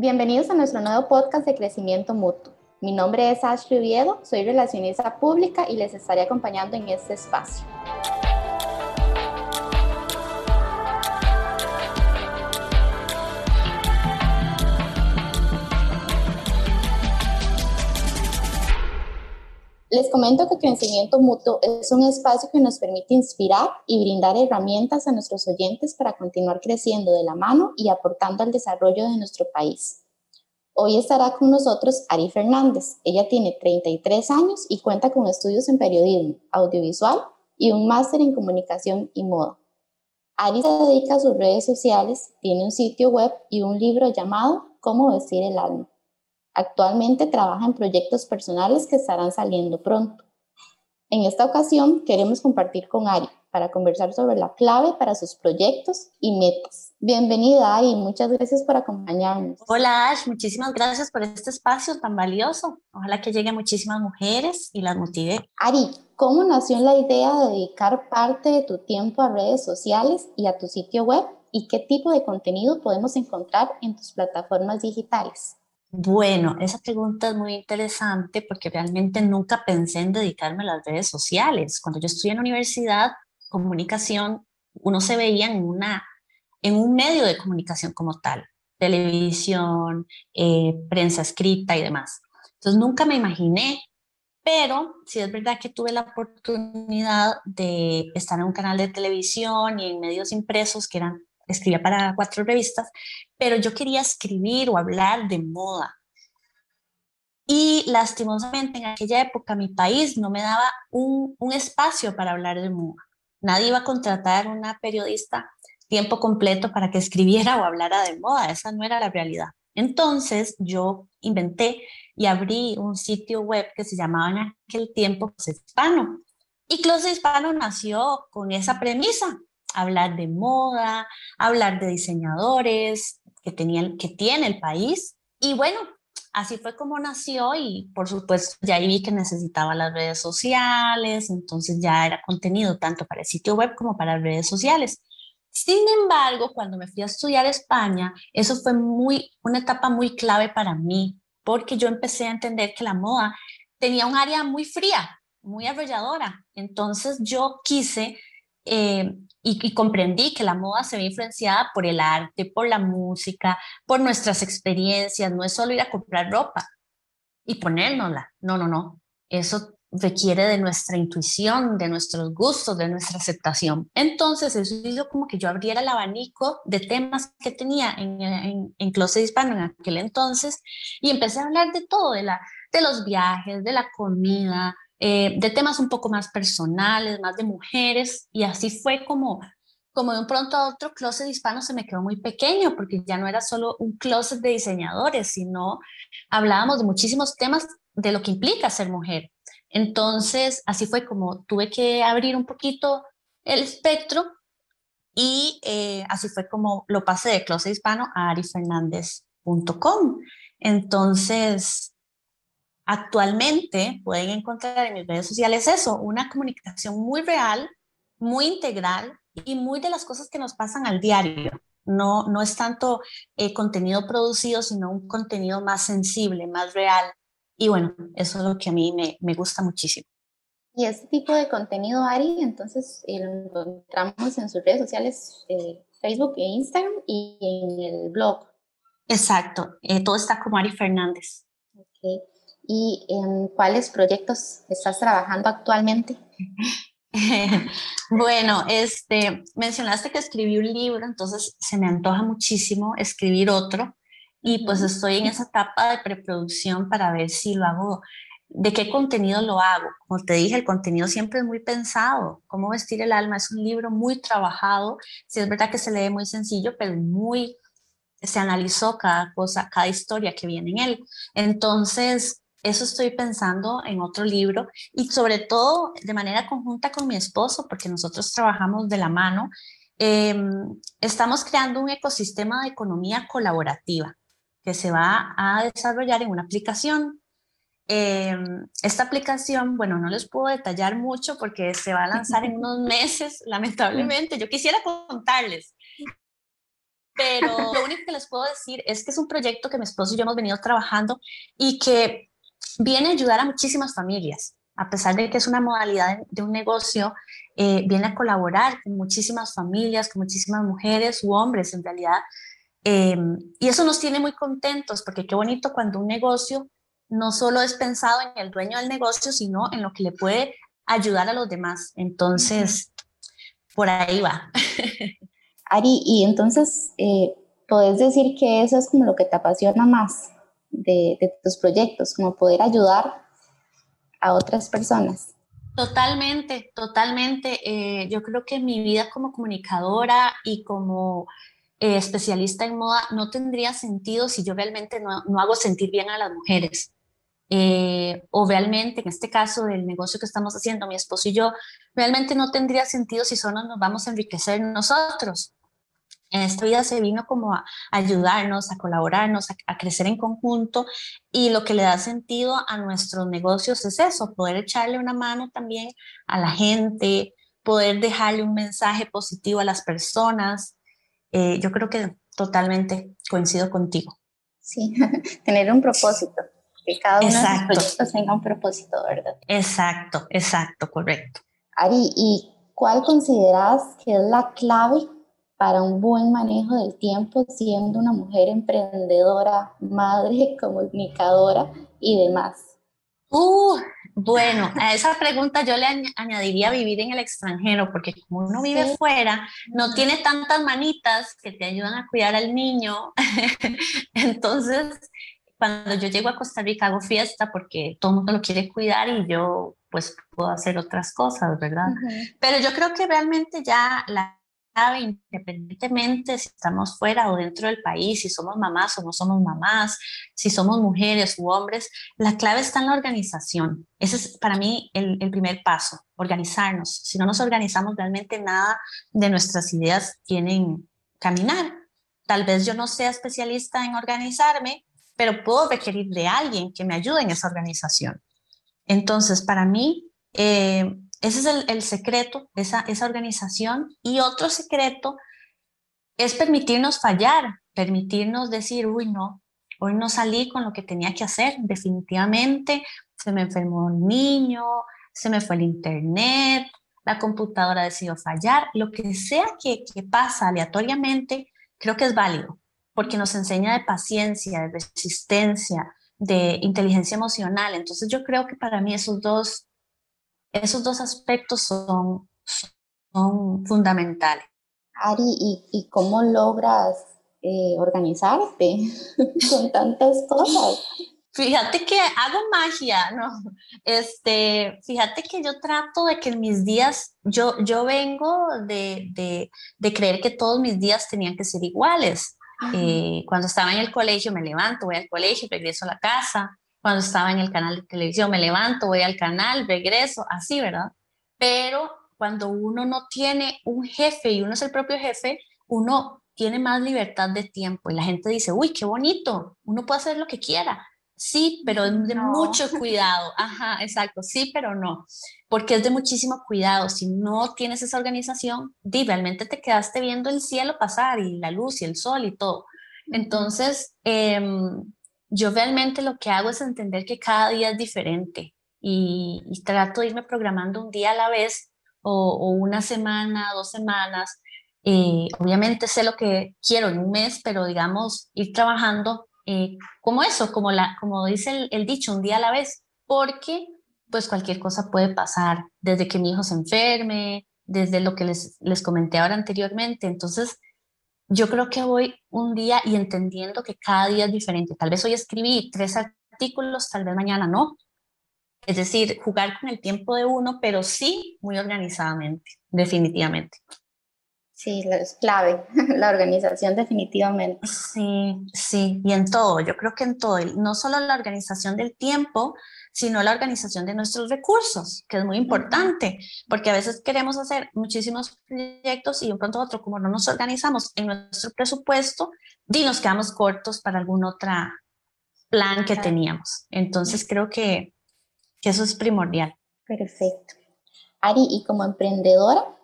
Bienvenidos a nuestro nuevo podcast de crecimiento mutuo. Mi nombre es Ashley Oviedo, soy relacionista pública y les estaré acompañando en este espacio. Les comento que Crecimiento Mutuo es un espacio que nos permite inspirar y brindar herramientas a nuestros oyentes para continuar creciendo de la mano y aportando al desarrollo de nuestro país. Hoy estará con nosotros Ari Fernández. Ella tiene 33 años y cuenta con estudios en periodismo, audiovisual y un máster en comunicación y moda. Ari se dedica a sus redes sociales, tiene un sitio web y un libro llamado Cómo vestir el alma. Actualmente trabaja en proyectos personales que estarán saliendo pronto. En esta ocasión queremos compartir con Ari para conversar sobre la clave para sus proyectos y metas. Bienvenida Ari, muchas gracias por acompañarnos. Hola Ash, muchísimas gracias por este espacio tan valioso. Ojalá que lleguen muchísimas mujeres y las motive. Ari, ¿cómo nació la idea de dedicar parte de tu tiempo a redes sociales y a tu sitio web? ¿Y qué tipo de contenido podemos encontrar en tus plataformas digitales? Bueno, esa pregunta es muy interesante porque realmente nunca pensé en dedicarme a las redes sociales. Cuando yo estudié en la universidad, comunicación, uno se veía en, una, en un medio de comunicación como tal, televisión, eh, prensa escrita y demás. Entonces nunca me imaginé, pero sí es verdad que tuve la oportunidad de estar en un canal de televisión y en medios impresos que eran escribía para cuatro revistas, pero yo quería escribir o hablar de moda. Y lastimosamente en aquella época mi país no me daba un, un espacio para hablar de moda. Nadie iba a contratar una periodista tiempo completo para que escribiera o hablara de moda. Esa no era la realidad. Entonces yo inventé y abrí un sitio web que se llamaba en aquel tiempo Closet Hispano. Y Closet Hispano nació con esa premisa, hablar de moda, hablar de diseñadores que, tenían, que tiene el país. Y bueno, así fue como nació y por supuesto ya ahí vi que necesitaba las redes sociales, entonces ya era contenido tanto para el sitio web como para redes sociales. Sin embargo, cuando me fui a estudiar a España, eso fue muy, una etapa muy clave para mí, porque yo empecé a entender que la moda tenía un área muy fría, muy arrolladora. Entonces yo quise eh, y, comprendí que la moda se ve influenciada por el arte, por la música, por nuestras experiencias. No es solo ir a comprar ropa y ponérnosla. No, no, no. Eso requiere de nuestra intuición, de nuestros gustos, de nuestra aceptación. Entonces, eso hizo como que yo abriera el abanico de temas que tenía en, en, en Closet Hispano en aquel entonces y empecé a hablar de todo, de, la, de los viajes, de la comida, eh, de temas un poco más personales, más de mujeres, y así fue como, como de un pronto a otro, Closet Hispano se me quedó muy pequeño, porque ya no era solo un closet de diseñadores, sino hablábamos de muchísimos temas de lo que implica ser mujer. Entonces, así fue como tuve que abrir un poquito el espectro y eh, así fue como lo pasé de Closet Hispano a arifernandez.com. Entonces, Actualmente pueden encontrar en mis redes sociales eso, una comunicación muy real, muy integral y muy de las cosas que nos pasan al diario. No, no es tanto eh, contenido producido, sino un contenido más sensible, más real. Y bueno, eso es lo que a mí me, me gusta muchísimo. Y este tipo de contenido, Ari, entonces eh, lo encontramos en sus redes sociales, eh, Facebook e Instagram y en el blog. Exacto, todo está como Ari Fernández. Okay y en cuáles proyectos estás trabajando actualmente. bueno, este, mencionaste que escribí un libro, entonces se me antoja muchísimo escribir otro y pues estoy en esa etapa de preproducción para ver si lo hago, de qué contenido lo hago. Como te dije, el contenido siempre es muy pensado. Cómo vestir el alma es un libro muy trabajado. Si es verdad que se lee muy sencillo, pero muy se analizó cada cosa, cada historia que viene en él. Entonces, eso estoy pensando en otro libro y sobre todo de manera conjunta con mi esposo, porque nosotros trabajamos de la mano. Em, estamos creando un ecosistema de economía colaborativa que se va a desarrollar en una aplicación. Em, esta aplicación, bueno, no les puedo detallar mucho porque se va a lanzar en unos meses, lamentablemente. Yo quisiera contarles, pero lo único que les puedo decir es que es un proyecto que mi esposo y yo hemos venido trabajando y que viene a ayudar a muchísimas familias. A pesar de que es una modalidad de un negocio, eh, viene a colaborar con muchísimas familias, con muchísimas mujeres u hombres en realidad. Em, y eso nos tiene muy contentos porque qué bonito cuando un negocio no solo es pensado en el dueño del negocio, sino en lo que le puede ayudar a los demás. Entonces, por ahí va. Ari, y entonces, eh, ¿puedes decir que eso es como lo que te apasiona más de, tus proyectos, como poder ayudar a otras personas? Totalmente, totalmente. Eh, yo creo que mi vida como comunicadora y como eh, especialista en moda no tendría sentido si yo realmente no, no hago sentir bien a las mujeres. Eh, o realmente, en este caso del negocio que estamos haciendo, mi esposo y yo, realmente no tendría sentido si solo nos vamos a enriquecer nosotros. En esta vida se vino como a ayudarnos, a colaborarnos, a, crecer en conjunto y lo que le da sentido a nuestros negocios es eso, poder echarle una mano también a la gente, poder dejarle un mensaje positivo a las personas. Eh, yo creo que totalmente coincido contigo. Sí, tener un propósito que cada uno de los proyectos tenga un propósito, ¿verdad? Exacto, exacto, correcto. Ari, ¿y cuál consideras que es la clave para un buen manejo del tiempo siendo una mujer emprendedora, madre, comunicadora y demás? Uh, bueno, a esa pregunta yo le añadiría vivir en el extranjero, porque como uno vive fuera, no tiene tantas manitas que te ayudan a cuidar al niño. Entonces, cuando yo llego a Costa Rica hago fiesta porque todo el mundo lo quiere cuidar y yo pues puedo hacer otras cosas, ¿verdad? Pero yo creo que realmente ya la independientemente si estamos fuera o dentro del país, si somos mamás o no somos mamás, si somos mujeres u hombres, la clave está en la organización. Ese es para mí el, el primer paso, organizarnos. Si no nos organizamos, realmente nada de nuestras ideas tienen caminar. Tal vez yo no sea especialista en organizarme, pero puedo requerir de alguien que me ayude en esa organización. Entonces, para mí, eh, ese es el, secreto, esa, organización. Y otro secreto es permitirnos fallar, permitirnos decir, uy, no, hoy no salí con lo que tenía que hacer, definitivamente, se me enfermó un niño, se me fue el internet, la computadora decidió fallar, lo que sea que, que pasa aleatoriamente, creo que es válido porque nos enseña de paciencia, de resistencia, de inteligencia emocional. Entonces yo creo que para mí esos dos, esos dos aspectos son, son fundamentales. Ari, ¿y, cómo logras eh, organizarte con tantas cosas? Fíjate que hago magia, ¿no? Este, fíjate que yo trato de que mis días, yo, yo vengo de, de, de creer que todos mis días tenían que ser iguales. Eh, cuando estaba en el colegio me levanto, voy al colegio, regreso a la casa. Cuando estaba en el canal de televisión me levanto, voy al canal, regreso, así, ¿verdad? Pero cuando uno no tiene un jefe y uno es el propio jefe, uno tiene más libertad de tiempo y la gente dice, uy, qué bonito, uno puede hacer lo que quiera. Sí, pero de mucho cuidado. Ajá, exacto, sí, pero no, porque es de muchísimo cuidado. Si no tienes esa organización, di, realmente te quedaste viendo el cielo pasar y la luz y el sol y todo. Entonces, em, yo realmente lo que hago es entender que cada día es diferente y, trato de irme programando un día a la vez o, una semana, dos semanas. Eh, obviamente sé lo que quiero en un mes, pero digamos, ir trabajando eh, como eso, como, la, como dice el, dicho, un día a la vez, porque pues cualquier cosa puede pasar, desde que mi hijo se enferme, desde lo que les, les comenté ahora anteriormente. Entonces, yo creo que voy un día y entendiendo que cada día es diferente. Tal vez hoy escribí tres artículos, tal vez mañana no. Es decir, jugar con el tiempo de uno, pero sí muy organizadamente, definitivamente. Sí, es clave, la organización definitivamente. Sí, sí, y en todo, yo creo que en todo, no solo la organización del tiempo, sino la organización de nuestros recursos, que es muy importante, porque a veces queremos hacer muchísimos proyectos y un pronto otro, como no nos organizamos en nuestro presupuesto, y nos quedamos cortos para algún otro plan que teníamos. Entonces creo que, que eso es primordial. Perfecto. Ari, y como emprendedora,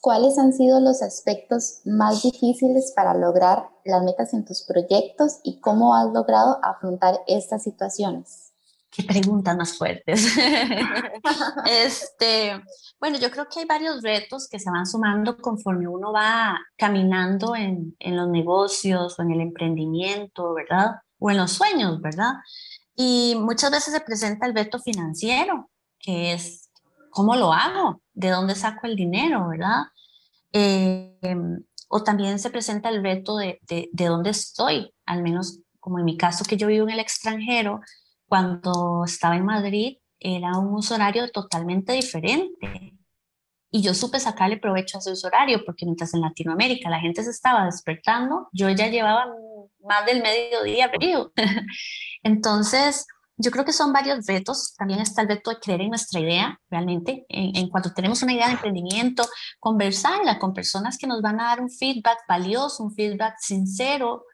¿cuáles han sido los aspectos más difíciles para lograr las metas en tus proyectos y cómo has logrado afrontar estas situaciones? Qué preguntas más fuertes. este, bueno, yo creo que hay varios retos que se van sumando conforme uno va caminando en, en los negocios o en el emprendimiento, ¿verdad? O en los sueños, ¿verdad? Y muchas veces se presenta el reto financiero, que es ¿cómo lo hago? ¿De dónde saco el dinero, verdad? Em, o también se presenta el reto de, de, de, dónde estoy, al menos como en mi caso que yo vivo en el extranjero, cuando estaba en Madrid era un uso horario totalmente diferente. Y yo supe sacarle provecho a ese uso horario, porque mientras en Latinoamérica la gente se estaba despertando, yo ya llevaba más del mediodía frío. Entonces, yo creo que son varios retos. También está el reto de creer en nuestra idea, realmente. En, cuanto tenemos una idea de emprendimiento, conversarla con personas que nos van a dar un feedback valioso, un feedback sincero,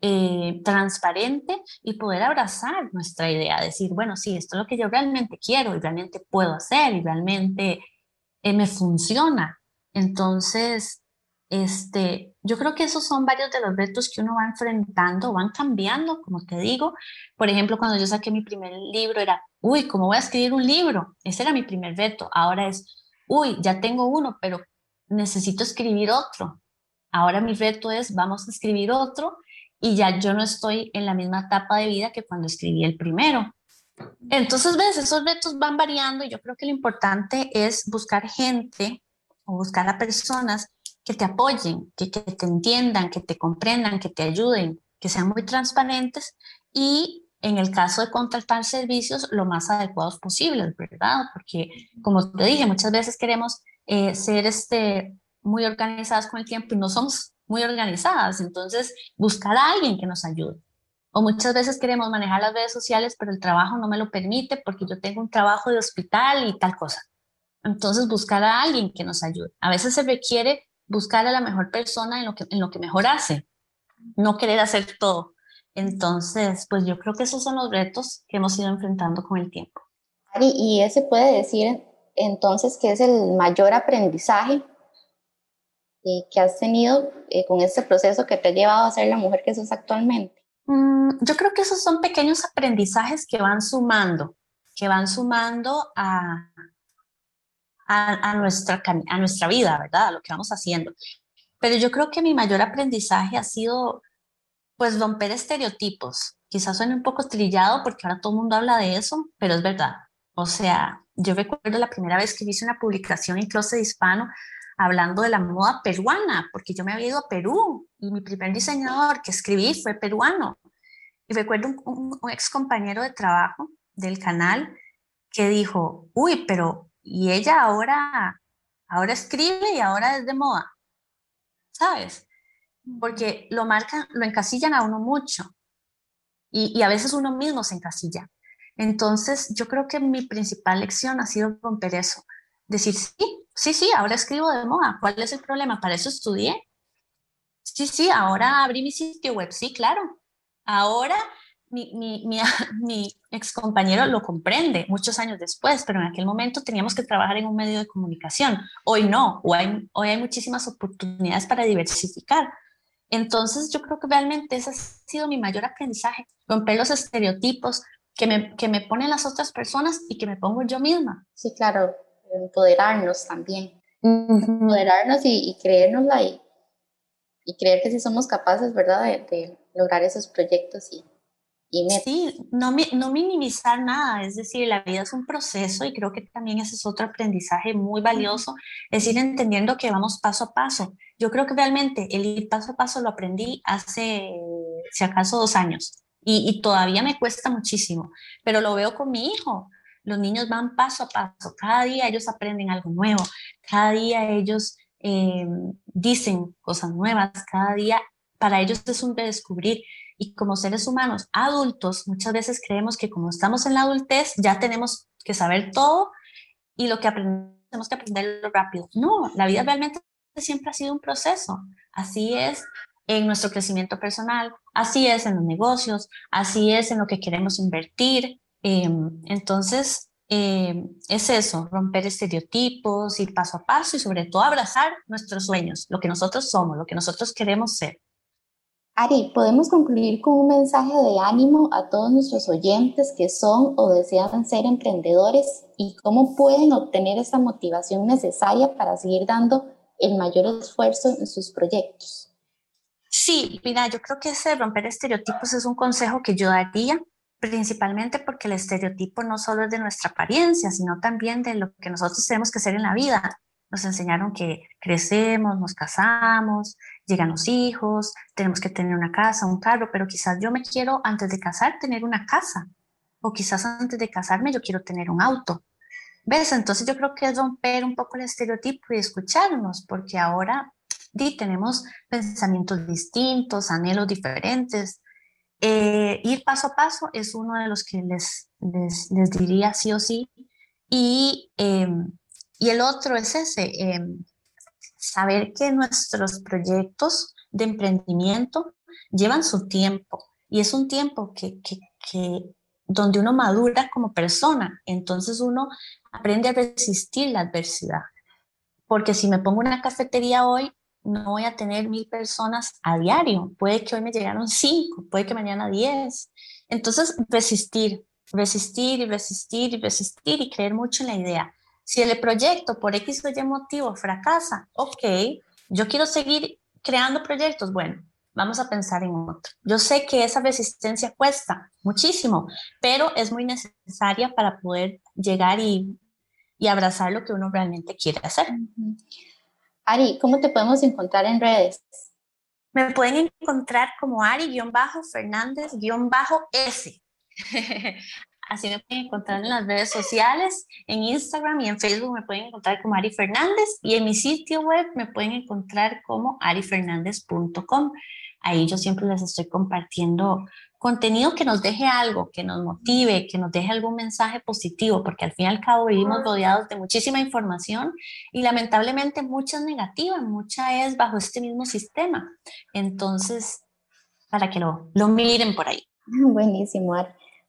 eh, transparente y poder abrazar nuestra idea. Decir, bueno, sí, esto es lo que yo realmente quiero y realmente puedo hacer y realmente eh, me funciona. Entonces, este, yo creo que esos son varios de los retos que uno va enfrentando, van cambiando, como te digo. Por ejemplo, cuando yo saqué mi primer libro era, uy, ¿cómo voy a escribir un libro? Ese era mi primer reto. Ahora es, uy, ya tengo uno, pero necesito escribir otro. Ahora mi reto es, vamos a escribir otro y ya yo no estoy en la misma etapa de vida que cuando escribí el primero. Entonces, ves, esos retos van variando y yo creo que lo importante es buscar gente o buscar a personas que te apoyen, que, que te entiendan, que te comprendan, que te ayuden, que sean muy transparentes y en el caso de contratar servicios, lo más adecuados posibles, ¿verdad? Porque, como te dije, muchas veces queremos eh, ser este, muy organizadas con el tiempo y no somos muy organizadas, entonces buscar a alguien que nos ayude. O muchas veces queremos manejar las redes sociales, pero el trabajo no me lo permite porque yo tengo un trabajo de hospital y tal cosa. Entonces buscar a alguien que nos ayude. A veces se requiere buscar a la mejor persona en lo que, en lo que mejor hace, no querer hacer todo. Entonces, pues yo creo que esos son los retos que hemos ido enfrentando con el tiempo. y ese puede decir entonces que es el mayor aprendizaje eh, que has tenido eh, con este proceso que te ha llevado a ser la mujer que sos actualmente. Mm, yo creo que esos son pequeños aprendizajes que van sumando, que van sumando a, a, nuestra, a nuestra vida, ¿verdad? A lo que vamos haciendo. Pero yo creo que mi mayor aprendizaje ha sido, pues, romper estereotipos. Quizás suene un poco trillado porque ahora todo el mundo habla de eso, pero es verdad. O sea, yo recuerdo la primera vez que hice una publicación en Closet Hispano hablando de la moda peruana, porque yo me había ido a Perú y mi primer diseñador que escribí fue peruano. Y recuerdo un, un ex compañero de trabajo del canal que dijo, uy, pero y ella ahora, ahora escribe y ahora es de moda, ¿sabes? Porque lo marcan, lo encasillan a uno mucho y, y a veces uno mismo se encasilla. Entonces, yo creo que mi principal lección ha sido romper eso. Decir, sí, sí, sí, ahora escribo de moda. ¿Cuál es el problema? Para eso estudié. Sí, sí, ahora abrí mi sitio web. Sí, claro. Ahora mi, mi, mi, ex compañero lo comprende muchos años después, pero en aquel momento teníamos que trabajar en un medio de comunicación. Hoy no, hoy hay, hoy hay muchísimas oportunidades para diversificar. Entonces yo creo que realmente ese ha sido mi mayor aprendizaje, romper los estereotipos que me, que me ponen las otras personas y que me pongo yo misma. Sí, claro, empoderarnos también. Empoderarnos y, y creérnosla y, y creer que sí somos capaces, ¿verdad?, de, de lograr esos proyectos y, Sí, no, no minimizar nada, es decir, la vida es un proceso y creo que también ese es otro aprendizaje muy valioso, es ir entendiendo que vamos paso a paso. Yo creo que realmente el ir paso a paso lo aprendí hace, si acaso, dos años y, y todavía me cuesta muchísimo, pero lo veo con mi hijo. Los niños van paso a paso, cada día ellos aprenden algo nuevo, cada día ellos eh, dicen cosas nuevas, cada día para ellos es un redescubrir. Y como seres humanos adultos, muchas veces creemos que como estamos en la adultez, ya tenemos que saber todo y lo que aprendemos tenemos que aprenderlo rápido. No, la vida realmente siempre ha sido un proceso. Así es en nuestro crecimiento personal, así es en los negocios, así es en lo que queremos invertir. Em, entonces, eh, es eso, romper estereotipos, ir paso a paso y sobre todo abrazar nuestros sueños, lo que nosotros somos, lo que nosotros queremos ser. Ari, ¿podemos concluir con un mensaje de ánimo a todos nuestros oyentes que son o desean ser emprendedores y cómo pueden obtener esa motivación necesaria para seguir dando el mayor esfuerzo en sus proyectos? Sí, mira, yo creo que ese romper estereotipos es un consejo que yo daría principalmente porque el estereotipo no solo es de nuestra apariencia, sino también de lo que nosotros tenemos que ser en la vida. Nos enseñaron que crecemos, nos casamos, llegan los hijos, tenemos que tener una casa, un carro, pero quizás yo me quiero antes de casar tener una casa, o quizás antes de casarme yo quiero tener un auto. ¿Ves? Entonces yo creo que es romper un poco el estereotipo y escucharnos, porque ahora di, tenemos pensamientos distintos, anhelos diferentes, eh, ir paso a paso es uno de los que les, les, diría sí o sí. Y, em, y el otro es ese, em, saber que nuestros proyectos de emprendimiento llevan su tiempo y es un tiempo que, que, donde uno madura como persona, entonces uno aprende a resistir la adversidad. Porque si me pongo una cafetería hoy, no voy a tener mil personas a diario. Puede que hoy me llegaron cinco, puede que mañana diez. Entonces, resistir, resistir y resistir y resistir y creer mucho en la idea. Si el proyecto por X o Y motivo fracasa, ok, yo quiero seguir creando proyectos, bueno, vamos a pensar en otro. Yo sé que esa resistencia cuesta muchísimo, pero es muy necesaria para poder llegar y, y abrazar lo que uno realmente quiere hacer. Ari, ¿cómo te podemos encontrar en redes? Me pueden encontrar como Ari-Fernández-S. Así me pueden encontrar en las redes sociales, en Instagram y en Facebook me pueden encontrar como Ari Fernández y en mi sitio web me pueden encontrar como arifernandez.com. Ahí yo siempre les estoy compartiendo contenido que nos deje algo, que nos motive, que nos deje algún mensaje positivo, porque al fin y al cabo vivimos rodeados de muchísima información y lamentablemente mucha es negativa, mucha es bajo este mismo sistema. Entonces, para que lo, lo miren por ahí. Buenísimo,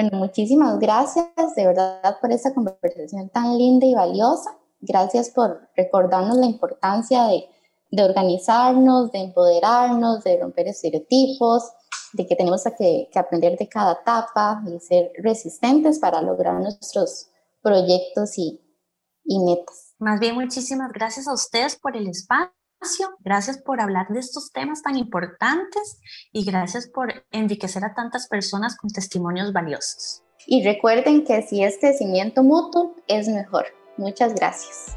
Bueno, muchísimas gracias de verdad por esta conversación tan linda y valiosa. Gracias por recordarnos la importancia de, organizarnos, de empoderarnos, de romper estereotipos, de que tenemos que, aprender de cada etapa y ser resistentes para lograr nuestros proyectos y, y metas. Más bien, muchísimas gracias a ustedes por el espacio. Gracias por hablar de estos temas tan importantes y gracias por enriquecer a tantas personas con testimonios valiosos. Y recuerden que si es crecimiento mutuo, es mejor. Muchas gracias.